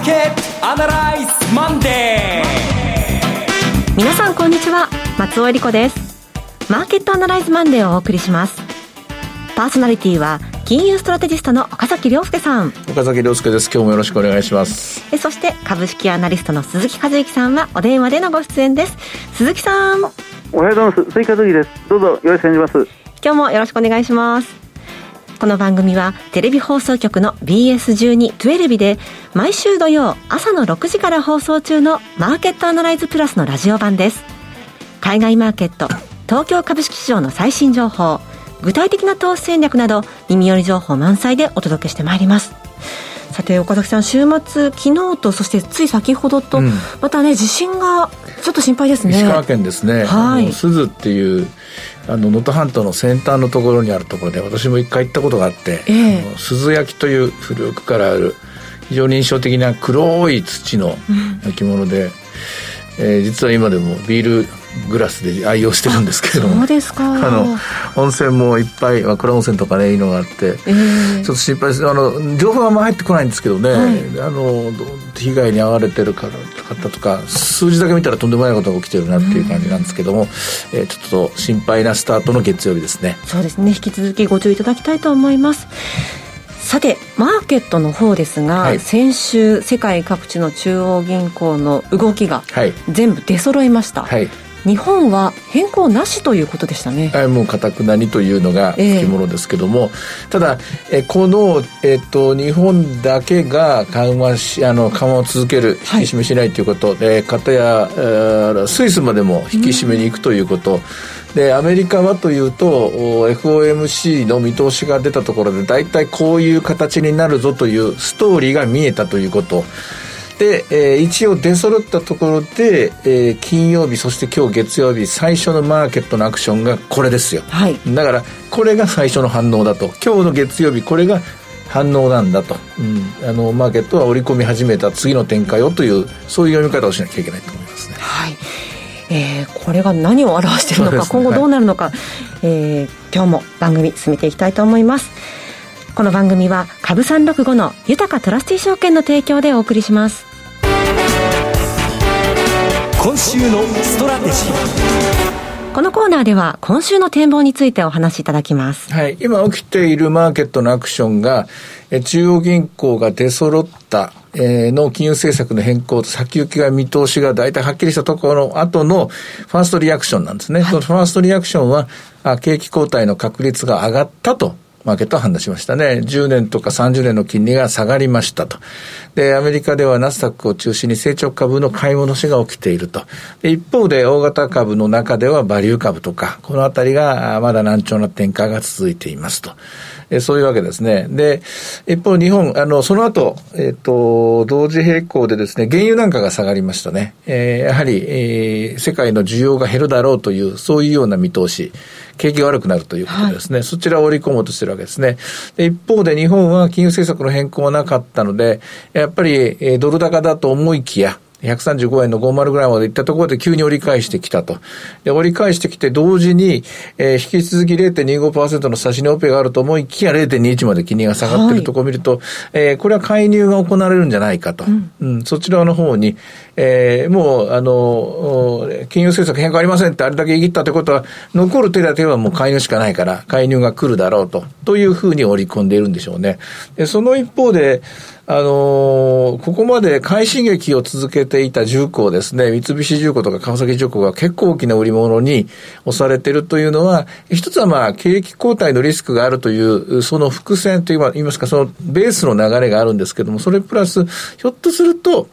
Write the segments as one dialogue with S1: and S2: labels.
S1: ーケットアナライズマンデ
S2: ー。皆さんこんにちは。松尾英里子です。マーケットアナライズマンデーをお送りします。パーソナリティは金融ストラテジストの岡崎良介さん。
S3: 岡崎良介です。今日もよろしくお願いします。
S2: えそして株式アナリストの鈴木一之さんはお電話でのご出演です。鈴木さん。
S4: おはようございます。鈴木一之です。どうぞよろしくお願いします。
S2: 今日もよろしくお願いしますこの番組はテレビ放送局の BS12-12 で毎週土曜朝の6時から放送中のマーケットアナライズプラスのラジオ版です。海外マーケット東京株式市場の最新情報具体的な投資戦略など耳寄り情報満載でお届けしてまいります。さて岡崎さん週末昨日とそしてつい先ほどと、うん、またね地震がちょっと心配ですね。
S3: 石川県ですね、はい、鈴っていうあの能登半島の先端のところにあるところで私も一回行ったことがあって、えー、鈴焼きという古くからある非常に印象的な黒い土の焼き物で、うん、えー、実は今でもビールグラスで愛用してるんですけれど。も
S2: そうですか。
S3: あの温泉もいっぱい倉温泉とかねいいのがあって、えー、ちょっと心配です。あの情報はあんま入ってこないんですけどね、はい、あの被害に遭われてる方とか数字だけ見たらとんでもないことが起きてるなっていう感じなんですけども、うん、えー、ちょっと心配なスタートの月曜日ですね。
S2: そうですね。引き続きご注意いただきたいと思います。さてマーケットの方ですが、はい、先週世界各地の中央銀行の動きが全部出揃いました、はい日本は変更なしということでしたね。
S3: はい、もうかたくなにというのが付き物ですけども、えー、ただえこのえっ、と日本だけが緩和しあの緩和を続ける引き締めしないということ、はい、かたや、えー、スイスまでも引き締めに行くということ。うん。でアメリカはというと FOMC の見通しが出たところで大体こういう形になるぞというストーリーが見えたということで、えー、一応出揃ったところで、えー、金曜日そして今日月曜日最初のマーケットのアクションがこれですよ、はい、だからこれが最初の反応だと。今日の月曜日これが反応なんだと、うん、あのマーケットは織り込み始めた次の展開をというそういう読み方をしなきゃいけないと思いますね。
S2: はい。えー、これが何を表しているのか、ね、今後どうなるのか、はい、えー、今日も番組進めていきたいと思います。この番組は株三六五の豊トラスティ証券の提供でお送りします
S1: 今週のストラテジー
S2: このコーナーでは今週の展望についてお話しいただきます。
S3: はい。今起きているマーケットのアクションが、え中央銀行が出揃った、えー、の金融政策の変更と先行きが見通しが大体はっきりしたところの後のファーストリアクションなんですね。はい、そのファーストリアクションは、あ景気後退の確率が上がったとマーケットは判断しましたね。10年とか30年の金利が下がりましたと。で、アメリカではナスダックを中心に成長株の買い戻しが起きていると。で一方で大型株の中ではバリュー株とか、このあたりがまだ難聴な展開が続いていますと。えそういうわけですね。で、一方日本、あの、その後、えっ、ー、と、同時並行でですね、原油なんかが下がりましたね。えー、やはり、えー、世界の需要が減るだろうという、そういうような見通し。景気が悪くなるということですね、はい、そちらを織り込もうとしてるわけですね。で一方で日本は金融政策の変更はなかったので、やっぱり、えー、ドル高だと思いきや、135円の50ぐらいまで行ったところで急に折り返してきたと。で、折り返してきて同時に、えー、引き続き0.25%の差し値オペがあると思いきや0.21まで金利が下がっているところを見ると、はい、えー、これは介入が行われるんじゃないかと。うん、うん、そちらの方に、えー、もう、あの、金融政策変更ありませんってあれだけ言い切ったってことは、残る手立てはもう介入しかないから、介入が来るだろうと、というふうに織り込んでいるんでしょうね。でその一方で、あのー、ここまで快進撃を続けていた重工ですね、三菱重工とか川崎重工が結構大きな売り物に押されてるというのは、一つはまあ、景気後退のリスクがあるという、その伏線といいますか、そのベースの流れがあるんですけども、それプラス、ひょっとすると、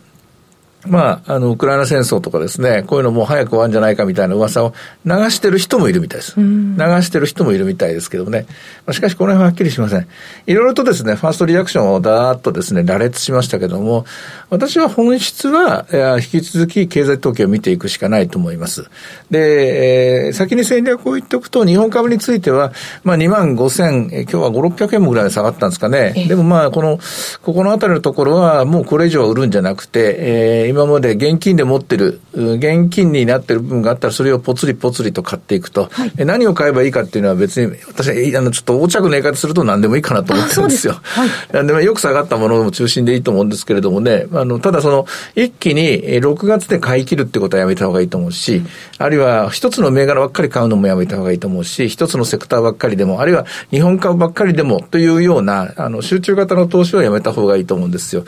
S3: まあ、あの、ウクライナ戦争とかですね、こういうのもう早く終わるんじゃないかみたいな噂を流してる人もいるみたいです。流してる人もいるみたいですけどね。まあ、しかし、この辺ははっきりしません。いろいろとですね、ファーストリアクションをだーっとですね、羅列しましたけども、私は本質は、引き続き経済統計を見ていくしかないと思います。で、えー、先に戦略を言っておくと、日本株については、まあ、2万5千、今日は5、600円もぐらい下がったんですかね。でもまあ、この、ここのあたりのところは、もうこれ以上は売るんじゃなくて、えー今まで現金で持ってる、現金になってる部分があったら、それをぽつりぽつりと買っていくと、はい、何を買えばいいかっていうのは別に、私は、あの、ちょっと横着の言い方すると何でもいいかなと思ってるんですよ。はい、なんでもよく下がったものを中心でいいと思うんですけれどもね、あの、ただその、一気に6月で買い切るってことはやめた方がいいと思うし、うん、あるいは一つの銘柄ばっかり買うのもやめた方がいいと思うし、一つのセクターばっかりでも、あるいは日本株ばっかりでもというような、あの、集中型の投資はやめた方がいいと思うんですよ。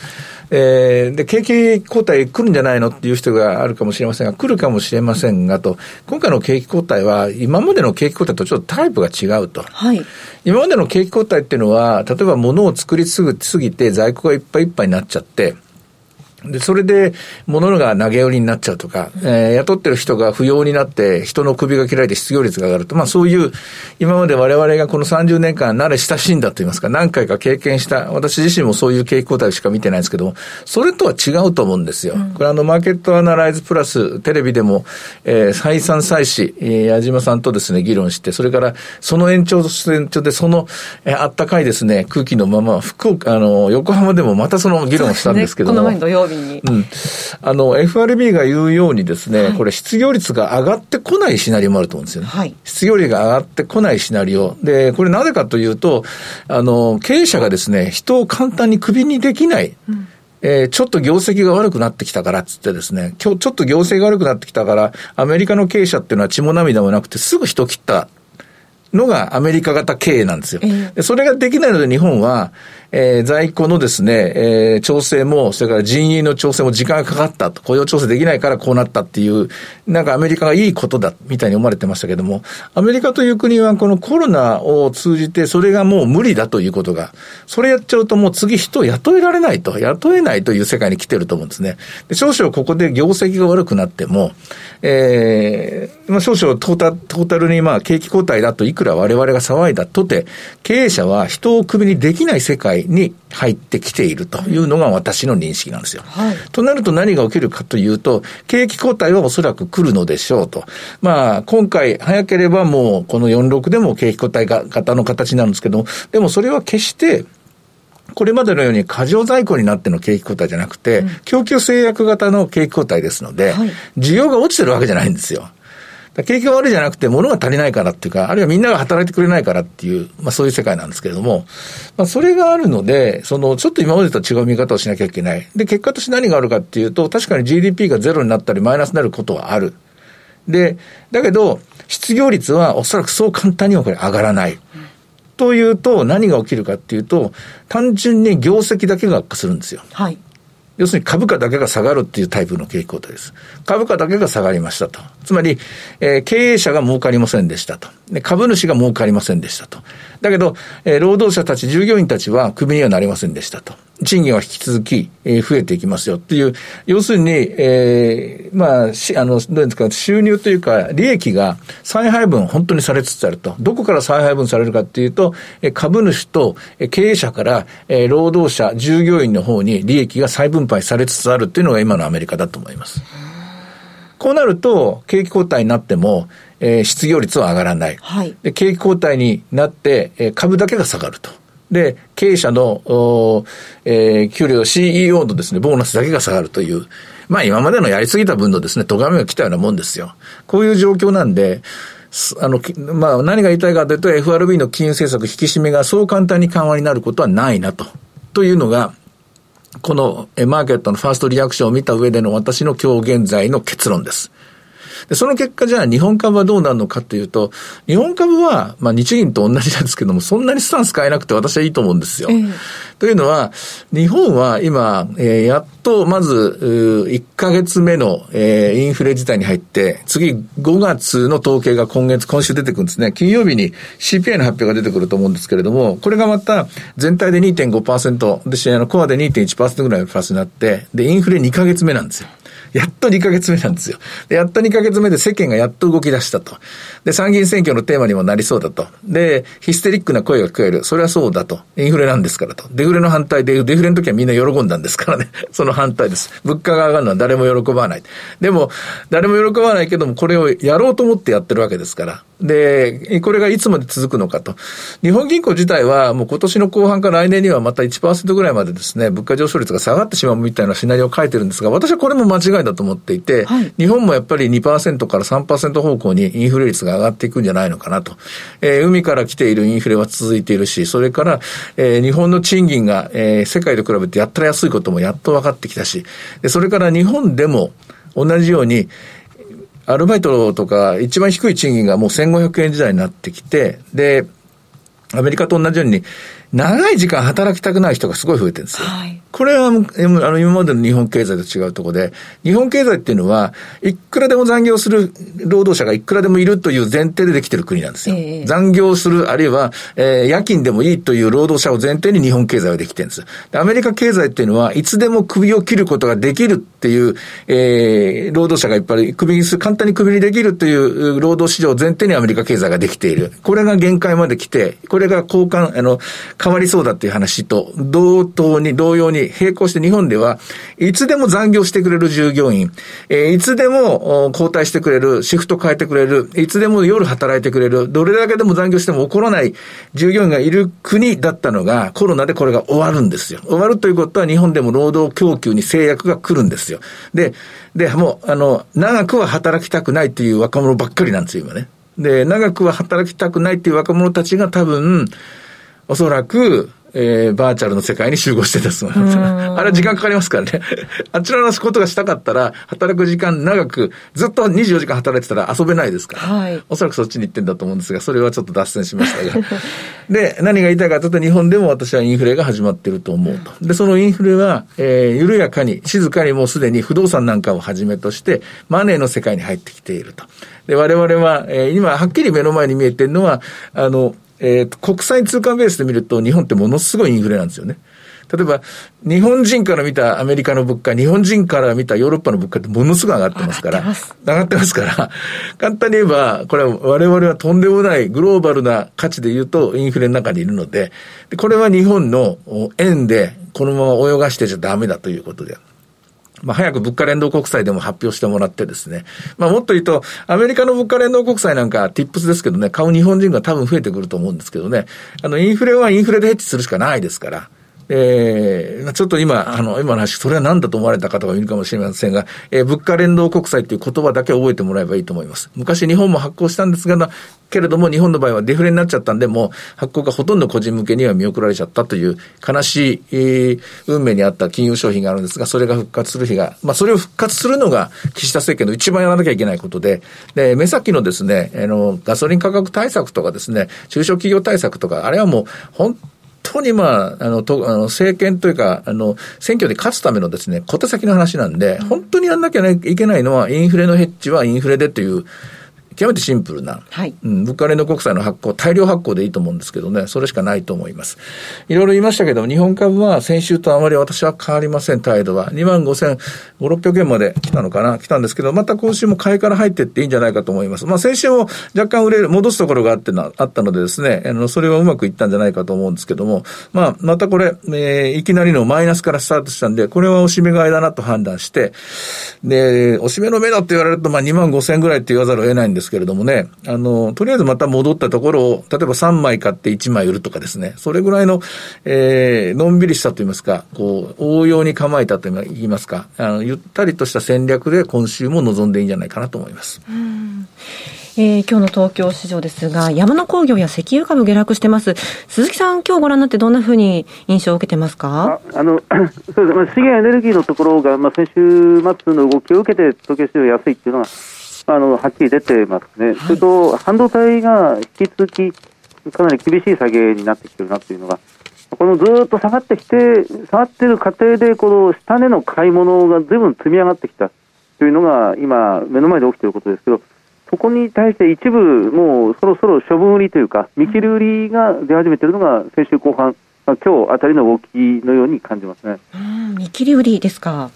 S3: えー、で、景気後退来るんじゃないのっていう人があるかもしれませんが、来るかもしれませんがと、今回の景気後退は、今までの景気後退とちょっとタイプが違うと。はい。今までの景気後退っていうのは、例えば物を作りすぎて在庫がいっぱいいっぱいになっちゃって、で、それで、物が投げ売りになっちゃうとか、えー、雇ってる人が不要になって、人の首が切られて失業率が上がると、まあそういう、今まで我々がこの30年間慣れ親しんだと言いますか、何回か経験した、私自身もそういう景気交代しか見てないんですけども、それとは違うと思うんですよ。うん、これあの、マーケットアナライズプラス、テレビでも、えー、再三再四、えー、矢島さんとですね、議論して、それから、その延長延長で、その、えー、あったかいですね、空気のまま、福岡、あの、横浜でもまたその議論をしたんですけども。
S2: ね、この前土曜日に。うん。
S3: あの、FRB が言うようにですね、はい、これ失業率が上がってこないシナリオもあると思うんですよね。はい、失業率が上がってこないシナリオ。で、これなぜかというと、あの、経営者がですね、人を簡単にクビにできない。うんえー、ちょっと業績が悪くなってきたからっつってですね、今日ちょっと業績が悪くなってきたから、アメリカの経営者っていうのは血も涙もなくてすぐ人切ったのがアメリカ型経営なんですよ。えー、それができないので日本は、えー、在庫のですね、えー、調整も、それから人員の調整も時間がかかったと、雇用調整できないからこうなったっていう、なんかアメリカがいいことだ、みたいに思われてましたけども、アメリカという国はこのコロナを通じて、それがもう無理だということが、それやっちゃうともう次人を雇えられないと、雇えないという世界に来てると思うんですね。で少々ここで業績が悪くなっても、えー、まあ少々トータトータルにまあ景気後退だといくら我々が騒いだとて、経営者は人をクビにできない世界に入ってきているというのが私の認識なんですよ。はい、となると何が起きるかというと、景気後退はおそらく来るのでしょうと。まあ、今回早ければもうこの46でも景気後退型の形なんですけど、でもそれは決してこれまでのように過剰在庫になっての景気後退じゃなくて、供給制約型の景気後退ですので、需要が落ちてるわけじゃないんですよ。景気が悪いじゃなくて、物が足りないからっていうか、あるいはみんなが働いてくれないからっていう、まあそういう世界なんですけれども、まあそれがあるので、その、ちょっと今までと違う見方をしなきゃいけない。で、結果として何があるかっていうと、確かに GDP がゼロになったりマイナスになることはある。で、だけど、失業率はおそらくそう簡単にはこれ上がらない。というと、何が起きるかっていうと、単純に業績だけが悪化するんですよ。はい。要するに株価だけが下がるっていうタイプの傾向です。株価だけが下がりましたと。つまり、えー、経営者が儲かりませんでしたと。で株主が儲かりませんでしたと。だけど、えー、労働者たち、従業員たちはクビにはなりませんでしたと。賃金は引き続き、えー、増えていきますよっていう、要するに、えー、まあ、し、あの、どうですか、収入というか、利益が再配分本当にされつつあると。どこから再配分されるかっていうと、え株主と経営者から、え、労働者、従業員の方に利益が再分配されつつあるっていうのが今のアメリカだと思います。こうなると、景気後退になっても、えー、失業率は上がらない。はい、で景気後退になって、えー、株だけが下がると。で、経営者の、えー、給料、CEO のですね、ボーナスだけが下がるという、まあ今までのやりすぎた分のですね、咎めが来たようなもんですよ。こういう状況なんで、あの、まあ何が言いたいかというと FRB の金融政策引き締めがそう簡単に緩和になることはないなと。というのが、このマーケットのファーストリアクションを見た上での私の今日現在の結論です。で、その結果じゃあ日本株はどうなるのかというと、日本株は、まあ日銀と同じなんですけども、そんなにスタンス変えなくて私はいいと思うんですよ。えー、というのは、日本は今、えー、やっとまず、1ヶ月目の、えー、インフレ自体に入って、次5月の統計が今月、今週出てくるんですね。金曜日に CPI の発表が出てくると思うんですけれども、これがまた全体で2.5%、で、コアで2.1%ぐらいのプラスになって、で、インフレ2ヶ月目なんですよ。やっと2ヶ月目なんですよ。で、やっと2ヶ月目で世間がやっと動き出したと。で、参議院選挙のテーマにもなりそうだと。で、ヒステリックな声が聞こえる。それはそうだと。インフレなんですからと。デフレの反対で、デフレの時はみんな喜んだんですからね。その反対です。物価が上がるのは誰も喜ばない。でも、誰も喜ばないけども、これをやろうと思ってやってるわけですから。で、これがいつまで続くのかと。日本銀行自体はもう今年の後半から来年にはまた1%ぐらいまでですね、物価上昇率が下がってしまうみたいなシナリオを書いてるんですが、私はこれも間違いだと思っていて、はい、日本もやっぱり2%から3%方向にインフレ率が上がっていくんじゃないのかなと。えー、海から来ているインフレは続いているし、それから、えー、日本の賃金が、えー、世界と比べてやったら安いこともやっと分かってきたし、でそれから日本でも同じように、アルバイトとか一番低い賃金がもう1500円時代になってきて、で、アメリカと同じように、長い時間働きたくない人がすごい増えてるんですよ。はい、これは、あの、今までの日本経済と違うところで、日本経済っていうのは、いくらでも残業する労働者がいくらでもいるという前提でできてる国なんですよ。えー、残業する、あるいは、えー、夜勤でもいいという労働者を前提に日本経済はできてるんです。アメリカ経済っていうのは、いつでも首を切ることができるっていう、えー、労働者がいっぱい首にする、簡単に首にできるという労働市場を前提にアメリカ経済ができている。これが限界まで来て、これが交換、あの、変わりそうだっていう話と、同等に、同様に並行して日本では、いつでも残業してくれる従業員、え、いつでも交代してくれる、シフト変えてくれる、いつでも夜働いてくれる、どれだけでも残業しても怒らない従業員がいる国だったのが、コロナでこれが終わるんですよ。終わるということは日本でも労働供給に制約が来るんですよ。で、で、もう、あの、長くは働きたくないっていう若者ばっかりなんですよ、今ね。で、長くは働きたくないっていう若者たちが多分、おそらく、えー、バーチャルの世界に集合してたす。あれは時間かかりますからね。あちらのことがしたかったら、働く時間長く、ずっと24時間働いてたら遊べないですから。はい、おそらくそっちに行ってんだと思うんですが、それはちょっと脱線しましたが。で、何が言いたいかというと、日本でも私はインフレが始まっていると思うと。で、そのインフレは、えー、緩やかに、静かにもうすでに不動産なんかをはじめとして、マネーの世界に入ってきていると。で、我々は、えー、今、はっきり目の前に見えてるのは、あの、えー、国際通貨ベースで見ると日本ってものすごいインフレなんですよね。例えば、日本人から見たアメリカの物価、日本人から見たヨーロッパの物価ってものすごい上がってますから、上がってますから、簡単に言えば、これは我々はとんでもないグローバルな価値で言うとインフレの中にいるので、これは日本の円でこのまま泳がしてちゃダメだということで。まあ、早く物価連動国債でも発表してもらってですね。まあ、もっと言うと、アメリカの物価連動国債なんか、ティップスですけどね、買う日本人が多分増えてくると思うんですけどね。あの、インフレはインフレでヘッジするしかないですから。えー、ちょっと今、あの、今の話、それは何だと思われた方がいるかもしれませんが、えー、物価連動国債という言葉だけ覚えてもらえばいいと思います。昔日本も発行したんですが、けれども日本の場合はデフレになっちゃったんで、もう発行がほとんど個人向けには見送られちゃったという悲しい、えー、運命にあった金融商品があるんですが、それが復活する日が、まあそれを復活するのが岸田政権の一番やらなきゃいけないことで、で、目先のですね、あの、ガソリン価格対策とかですね、中小企業対策とか、あれはもう本当にまあ、あの、とあの政権というか、あの、選挙で勝つためのですね、小手先の話なんで、本当にやんなきゃいけないのは、インフレのヘッジはインフレでという、極めてシンプルな、はい、うん、物価連動国債の発行、大量発行でいいと思うんですけどね、それしかないと思います。いろいろ言いましたけど、日本株は先週とあまり私は変わりません、態度は。2万5千5、600円まで来たのかな、来たんですけど、また今週も買いから入っていっていいんじゃないかと思います。まあ先週も若干売れる、戻すところがあってな、あったのでですね、あの、それはうまくいったんじゃないかと思うんですけども、まあ、またこれ、えー、いきなりのマイナスからスタートしたんで、これはおしめ買いだなと判断して、で、おしめの目だって言われると、まあ2万5千円ぐらいって言わざるを得ないんですけれどもね、あの、とりあえずまた戻ったところを、例えば3枚買って1枚売るとかですね、それぐらいの、えー、のんびりしたといいますか、こう、応用に構えたと言いますか、あの、ゆったりとした戦略で今週も臨んでいいんじゃないかなと思います。
S2: うんえー、今日の東京市場ですが、山の工業や石油株下落してます。鈴木さん、今日ご覧になってどんなふうに印象を受けてますか？
S4: ああのそうです、まあ、資源エネルギーのところが、まあ、先週末の動きを受けて、東京市場安いっていうのは、あのはっきり出てますね、はい、それと半導体が引き続きかなり厳しい下げになってきてるなっていうのが、このずっと下がってきて、下がってる過程で、この下値の買い物がずいぶん積み上がってきたというのが、今、目の前で起きていることですけど、そこに対して一部、もうそろそろ処分売りというか、見切り売りが出始めているのが、先週後半、今日あたりの動きのように感じますね。
S2: 見切り売りですか。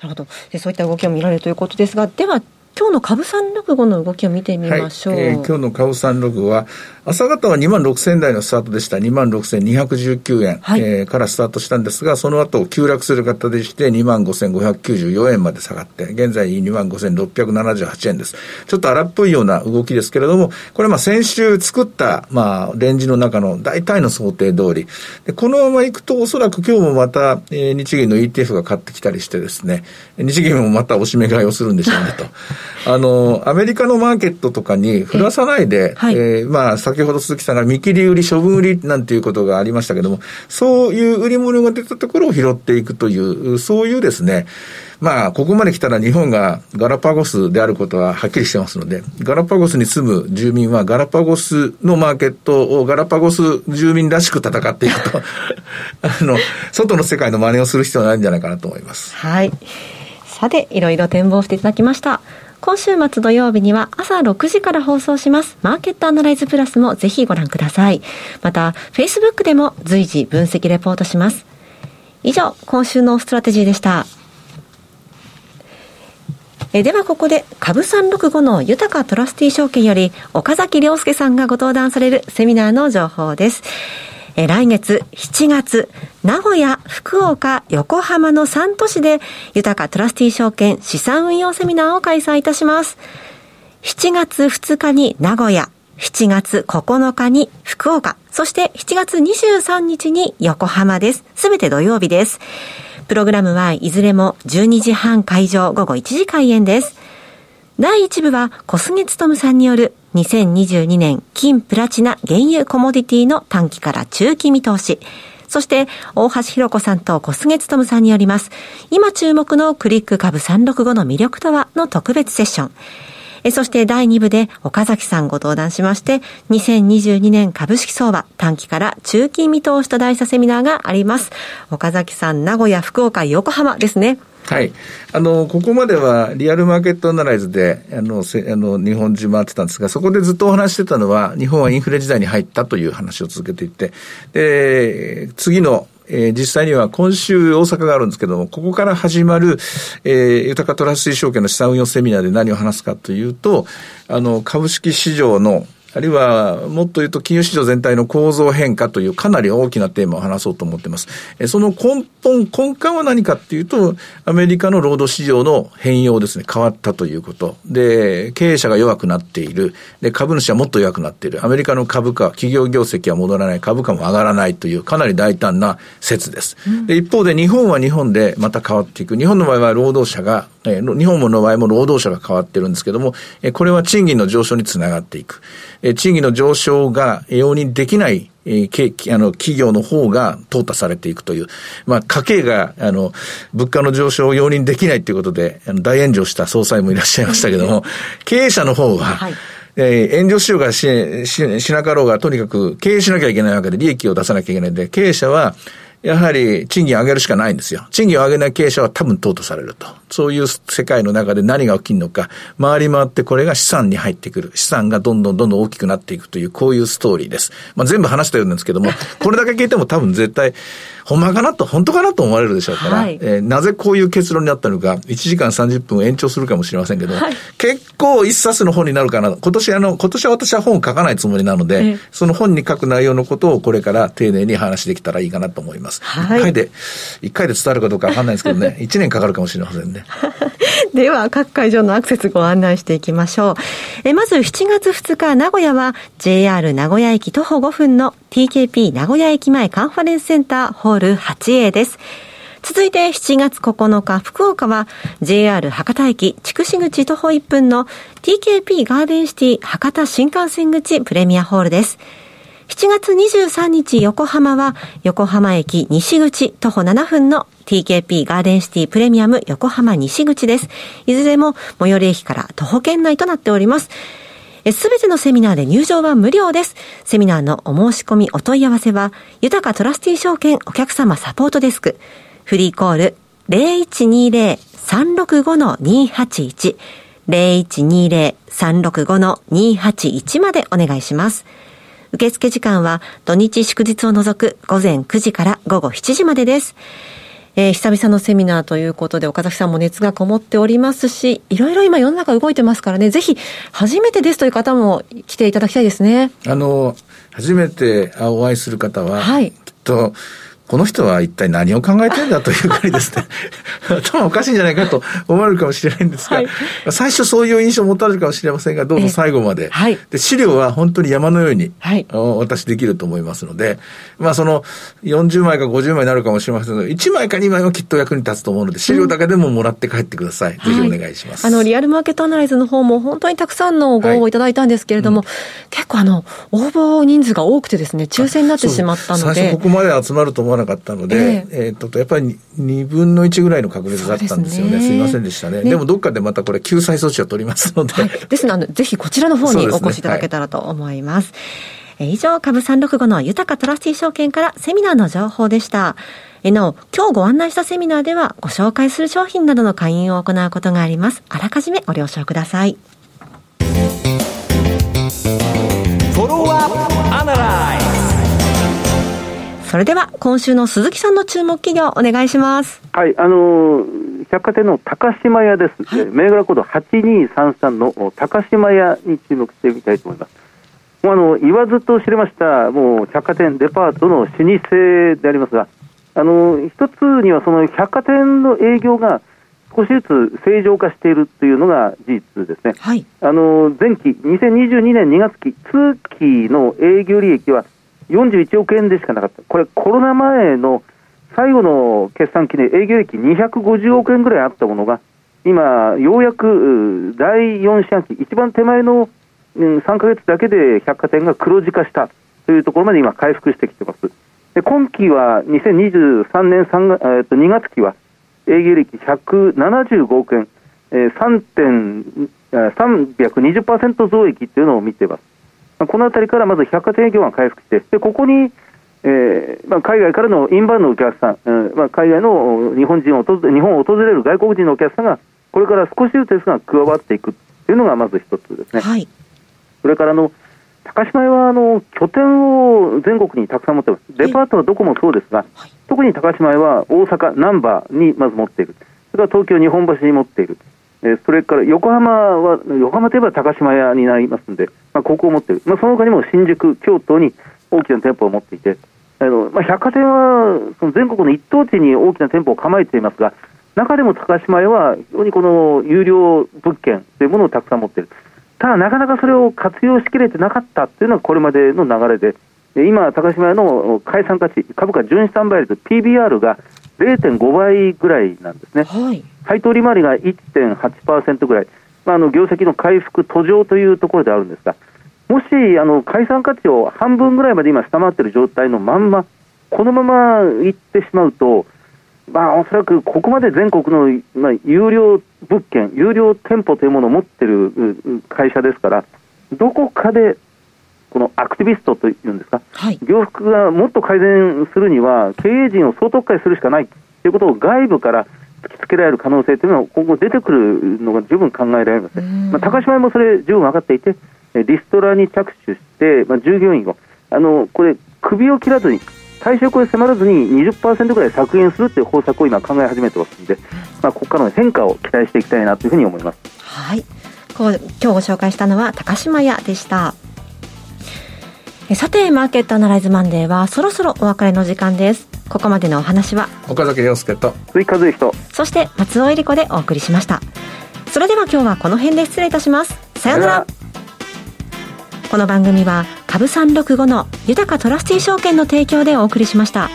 S2: なるほど。でそういった動きを見られるということですが、では、今日の株三六五の動きを見てみましょう。はい、えー、
S3: 今日の株三六五は、朝方は2万6000円台のスタートでした。2万6219円、はい、えー、からスタートしたんですが、その後急落する形でして2万5594円まで下がって、現在2万5678円です。ちょっと荒っぽいような動きですけれども、これまあ先週作った、まあ、レンジの中の大体の想定通り。で、このままいくとおそらく今日もまた、えー、日銀の ETF が買ってきたりしてですね、日銀もまたおしめ買いをするんでしょうねと。あの、アメリカのマーケットとかに降らさないで、えはい、えー、まあ、先ほど鈴木さんが見切り売り、処分売りなんていうことがありましたけども、そういう売り物が出たところを拾っていくという、そういうですね、まあ、ここまで来たら日本がガラパゴスであることははっきりしてますので、ガラパゴスに住む住民はガラパゴスのマーケットをガラパゴス住民らしく戦っていくと、あの、外の世界の真似をする必要はないんじゃないかなと思います。
S2: はい。さて、いろいろ展望していただきました。今週末土曜日には朝6時から放送しますマーケットアナライズプラスもぜひご覧ください。また、Facebook でも随時分析レポートします。以上、今週のストラテジーでした。えではここで株365の豊トラスティ証券より岡崎良介さんがご登壇されるセミナーの情報です。え来月7月、名古屋、福岡、横浜の3都市で、豊かトラスティ証券資産運用セミナーを開催いたします。7月2日に名古屋、7月9日に福岡、そして7月23日に横浜です。すべて土曜日です。プログラムはいずれも12時半会場午後1時開演です。第1部は小菅勤さんによる2022年金プラチナ原油コモディティの短期から中期見通し。そして、大橋弘子さんと小菅勤さんによります。今注目のクリック株365の魅力とはの特別セッション。えそして第2部で岡崎さんご登壇しまして、2022年株式相場短期から中期見通しと題したセミナーがあります。岡崎さん、名古屋、福岡、横浜ですね。
S3: はい。あの、ここまではリアルマーケットアナライズで、あの、せあの日本中回ってたんですが、そこでずっとお話してたのは、日本はインフレ時代に入ったという話を続けていて、で、次のえー、実際には今週大阪があるんですけども、ここから始まる、えー、豊かトラスティ証券の資産運用セミナーで何を話すかというと、あの、株式市場のあるいは、もっと言うと金融市場全体の構造変化というかなり大きなテーマを話そうと思っています。その根本、根幹は何かっていうと、アメリカの労働市場の変容ですね、変わったということ。で、経営者が弱くなっている。で、株主はもっと弱くなっている。アメリカの株価、企業業績は戻らない、株価も上がらないという、かなり大胆な説です。で、一方で日本は日本でまた変わっていく。日本の場合は労働者が、え日本の場合も労働者が変わってるんですけども、えこれは賃金の上昇につながっていく。え賃金の上昇が容認できない、えー、あの企業の方が淘汰されていくという、まあ、家計が、あの、物価の上昇を容認できないということで、あの大炎上した総裁もいらっしゃいましたけども、経営者の方は、はい。えー、援助しようがしししなかろうが、とにかく経営しなきゃいけないわけで、利益を出さなきゃいけないんで、経営者は、やはり賃金を上げるしかないんですよ。賃金を上げない経営者は多分淘汰されると。そういう世界の中で何が起きるのか、回り回ってこれが資産に入ってくる。資産がどんどんどんどん大きくなっていくという、こういうストーリーです。まあ、全部話したようなんですけども、これだけ聞いても多分絶対、ほんまかなと、本当かなと思われるでしょうから、はい、えー、なぜこういう結論になったのか、1時間30分延長するかもしれませんけど、はい、結構一冊の本になるかな。今年あの、今年は私は本を書かないつもりなので、えその本に書く内容のことをこれから丁寧に話できたらいいかなと思います。はい、1回で、1回で伝わるかどうかわかんないですけどね、1年かかるかもしれませんね。
S2: では、各会場のアクセスご案内していきましょう。えまず7月2日、名古屋は JR 名古屋駅徒歩5分の TKP 名古屋駅前カンファレンスセンターホール 8A です。続いて7月9日、福岡は JR 博多駅筑紫口徒歩1分の TKP ガーデンシティ博多新幹線口プレミアホールです。7月23日横浜は横浜駅西口徒歩7分の TKP ガーデンシティプレミアム横浜西口です。いずれも最寄り駅から徒歩圏内となっております。すべてのセミナーで入場は無料です。セミナーのお申し込みお問い合わせは、豊かトラスティ証券お客様サポートデスク、フリーコール0120-365-281、0120-365-281までお願いします。受付時間は土日祝日を除く午前9時から午後7時までです。えー、久々のセミナーということで、岡崎さんも熱がこもっておりますし、いろいろ今世の中動いてますからね、ぜひ、初めてですという方も来ていただきたいですね。
S3: あの、初めてお会いする方は、はい、きっと、この人は一体何を考えてんだというぐらいですね、頭おかしいんじゃないかと思われるかもしれないんですが、はい、最初そういう印象を持たれるかもしれませんが、どうぞ最後まで。はい、で資料は本当に山のように、はい、お渡しできると思いますので、まあその40枚か50枚になるかもしれませんが、1枚か2枚はきっと役に立つと思うので、資料だけでももらって帰ってください。うん、ぜひお願いします。
S2: あの、リアルマーケットアナライズの方も本当にたくさんのご応募いただいたんですけれども、うん、結構あの、応募人数が多くてですね、抽選になってしまったので。
S3: 最初ここまで集まると思わなかったので、えーえー、っと、やっぱり2分の1ぐらいの確率だったんですよね。すねすいませんでしたね、ね、でもどっかでまたこれ救済措置を取りますので。はい、
S2: ですので、ぜひこちらの方にお越しいただけたらと思います。すねはい、以上、株365の豊かトラスティ証券からセミナーの情報でした。えなお、今日ご案内したセミナーでは、ご紹介する商品などの会員を行うことがあります。あらかじめご了承ください。それでは今週の鈴木さんの注目企業お願いします。
S4: はいあのー、百貨店の高島屋です、はい、銘柄コード8233の高島屋に注目してみたいと思います。もうあの言わずと知れましたもう百貨店デパートの老舗でありますがあの一つにはその百貨店の営業が少しずつ正常化しているというのが事実ですね、はい、あの前期2022年2月期通期の営業利益は41億円でしかなかった、これ、コロナ前の最後の決算期で営業益250億円ぐらいあったものが、今、ようやく第4四半期、一番手前の3か月だけで百貨店が黒字化したというところまで今、回復してきてます。で今期は2023年3月、えっと、2月期は営業利益175億円、えー、320%増益というのを見ています。このあたりからまず百貨店営業が回復して、でここに、えーまあ、海外からのインバウンドのお客さん、えーまあ、海外の日本人を訪れ日本を訪れる外国人のお客さんが、これから少しずつですが加わっていくというのがまず一つですね。はい、それからの高島屋はあの拠点を全国にたくさん持っています、デパートはどこもそうですが、はい、特に高島屋は大阪、難波にまず持っている、それから東京、日本橋に持っている、えそれから横浜は、横浜といえば高島屋になりますので、まあ、ここを持っている、まあ、その他にも新宿、京都に大きな店舗を持っていて、あのまあ、百貨店はその全国の一等地に大きな店舗を構えていますが、中でも高島屋は非常にこの有料物件というものをたくさん持っている、ただ、なかなかそれを活用しきれてなかったというのがこれまでの流れで、今、高島屋の解散価値、株価純資産倍率、PBR が0.5倍ぐらいなんですね。はい。配当利回りが1.8%ぐらい、まあ、あの業績の回復途上というところであるんですが、もしあの解散価値を半分ぐらいまで今、下回っている状態のまんま、このままいってしまうと、まあ、おそらくここまで全国の、まあ、有料物件、有料店舗というものを持っている会社ですから、どこかでこのアクティビストというんですか、はい、業服がもっと改善するには、経営陣を総特化するしかないということを外部から突きつけられる可能性というのは今後出てくるのが十分考えられます、まあ、高島屋もそれ十分分かっていてリストラに着手して、まあ、従業員をあのこれ首を切らずに退職を迫らずに20%ぐらい削減するという方策を今考え始めてますので、まあ、ここからの変化を期待していきたいなというふうに思います。
S2: はいこう今日ご紹介したのは高島屋でした。さて、マーケットアナライズマンデーはそろそろお別れの時間です。ここまでのお話は、
S3: 岡崎洋介と、
S4: 追加随人、
S2: そして松尾恵理子でお送りしました。それでは今日はこの辺で失礼いたします。さようなら。この番組は、株365の豊かトラスティ証券の提供でお送りしました。